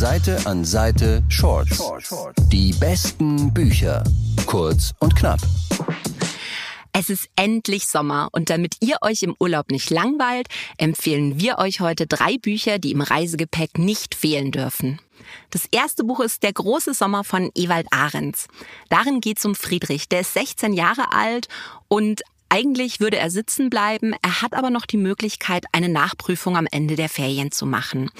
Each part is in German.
Seite an Seite Shorts. Die besten Bücher. Kurz und knapp. Es ist endlich Sommer und damit ihr euch im Urlaub nicht langweilt, empfehlen wir euch heute drei Bücher, die im Reisegepäck nicht fehlen dürfen. Das erste Buch ist Der große Sommer von Ewald Ahrens. Darin geht es um Friedrich. Der ist 16 Jahre alt und eigentlich würde er sitzen bleiben, er hat aber noch die Möglichkeit, eine Nachprüfung am Ende der Ferien zu machen.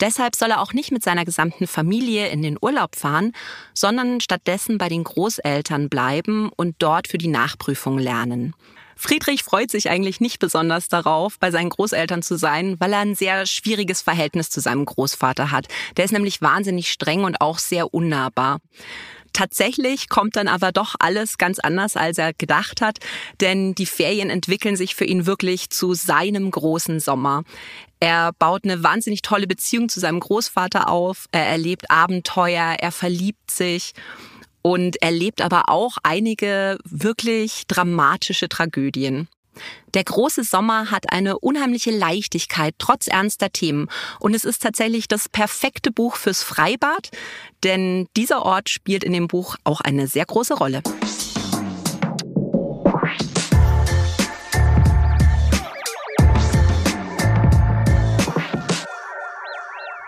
Deshalb soll er auch nicht mit seiner gesamten Familie in den Urlaub fahren, sondern stattdessen bei den Großeltern bleiben und dort für die Nachprüfung lernen. Friedrich freut sich eigentlich nicht besonders darauf, bei seinen Großeltern zu sein, weil er ein sehr schwieriges Verhältnis zu seinem Großvater hat. Der ist nämlich wahnsinnig streng und auch sehr unnahbar. Tatsächlich kommt dann aber doch alles ganz anders, als er gedacht hat, denn die Ferien entwickeln sich für ihn wirklich zu seinem großen Sommer. Er baut eine wahnsinnig tolle Beziehung zu seinem Großvater auf, er erlebt Abenteuer, er verliebt sich und erlebt aber auch einige wirklich dramatische Tragödien. Der große Sommer hat eine unheimliche Leichtigkeit trotz ernster Themen und es ist tatsächlich das perfekte Buch fürs Freibad, denn dieser Ort spielt in dem Buch auch eine sehr große Rolle.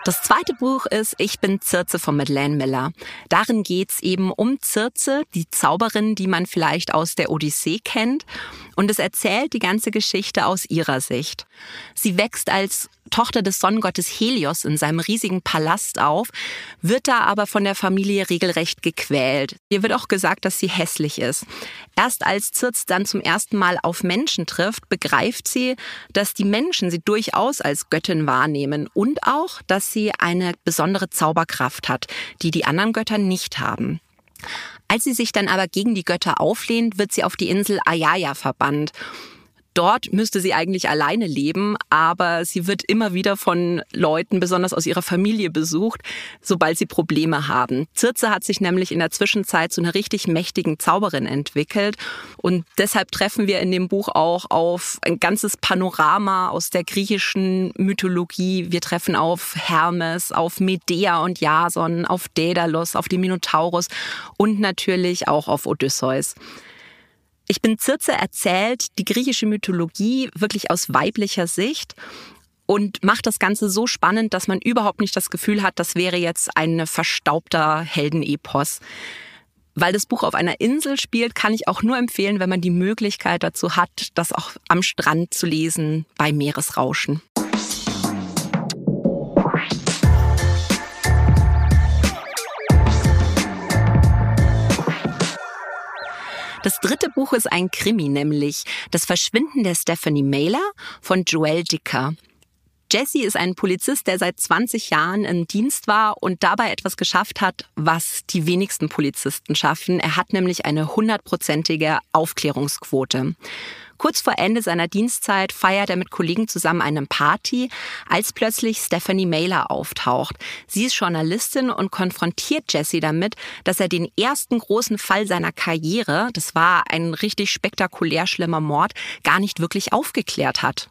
Das zweite Buch ist Ich bin Zirze von Madeleine Miller. Darin geht's eben um Zirze, die Zauberin, die man vielleicht aus der Odyssee kennt. Und es erzählt die ganze Geschichte aus ihrer Sicht. Sie wächst als Tochter des Sonnengottes Helios in seinem riesigen Palast auf, wird da aber von der Familie regelrecht gequält. Ihr wird auch gesagt, dass sie hässlich ist. Erst als Zirz dann zum ersten Mal auf Menschen trifft, begreift sie, dass die Menschen sie durchaus als Göttin wahrnehmen und auch, dass sie eine besondere Zauberkraft hat, die die anderen Götter nicht haben. Als sie sich dann aber gegen die Götter auflehnt, wird sie auf die Insel Ayaya verbannt. Dort müsste sie eigentlich alleine leben, aber sie wird immer wieder von Leuten, besonders aus ihrer Familie, besucht, sobald sie Probleme haben. Circe hat sich nämlich in der Zwischenzeit zu einer richtig mächtigen Zauberin entwickelt und deshalb treffen wir in dem Buch auch auf ein ganzes Panorama aus der griechischen Mythologie. Wir treffen auf Hermes, auf Medea und Jason, auf Daedalus, auf den Minotaurus und natürlich auch auf Odysseus. Ich bin Circe erzählt die griechische Mythologie wirklich aus weiblicher Sicht und macht das Ganze so spannend, dass man überhaupt nicht das Gefühl hat, das wäre jetzt ein verstaubter Heldenepos. Weil das Buch auf einer Insel spielt, kann ich auch nur empfehlen, wenn man die Möglichkeit dazu hat, das auch am Strand zu lesen bei Meeresrauschen. Das dritte Buch ist ein Krimi, nämlich Das Verschwinden der Stephanie Mailer von Joel Dicker. Jesse ist ein Polizist, der seit 20 Jahren im Dienst war und dabei etwas geschafft hat, was die wenigsten Polizisten schaffen. Er hat nämlich eine hundertprozentige Aufklärungsquote. Kurz vor Ende seiner Dienstzeit feiert er mit Kollegen zusammen eine Party, als plötzlich Stephanie Mailer auftaucht. Sie ist Journalistin und konfrontiert Jesse damit, dass er den ersten großen Fall seiner Karriere, das war ein richtig spektakulär schlimmer Mord, gar nicht wirklich aufgeklärt hat.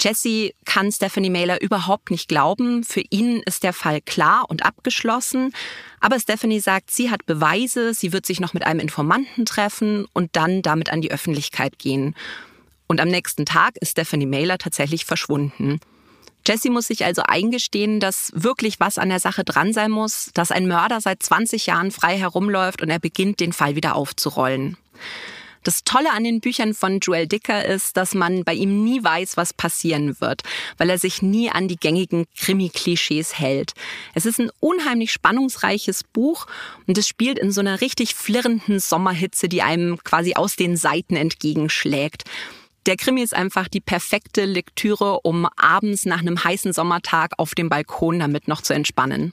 Jesse kann Stephanie Mailer überhaupt nicht glauben. Für ihn ist der Fall klar und abgeschlossen. Aber Stephanie sagt, sie hat Beweise, sie wird sich noch mit einem Informanten treffen und dann damit an die Öffentlichkeit gehen. Und am nächsten Tag ist Stephanie Mailer tatsächlich verschwunden. Jesse muss sich also eingestehen, dass wirklich was an der Sache dran sein muss, dass ein Mörder seit 20 Jahren frei herumläuft und er beginnt, den Fall wieder aufzurollen. Das Tolle an den Büchern von Joel Dicker ist, dass man bei ihm nie weiß, was passieren wird, weil er sich nie an die gängigen Krimi-Klischees hält. Es ist ein unheimlich spannungsreiches Buch und es spielt in so einer richtig flirrenden Sommerhitze, die einem quasi aus den Seiten entgegenschlägt. Der Krimi ist einfach die perfekte Lektüre, um abends nach einem heißen Sommertag auf dem Balkon damit noch zu entspannen.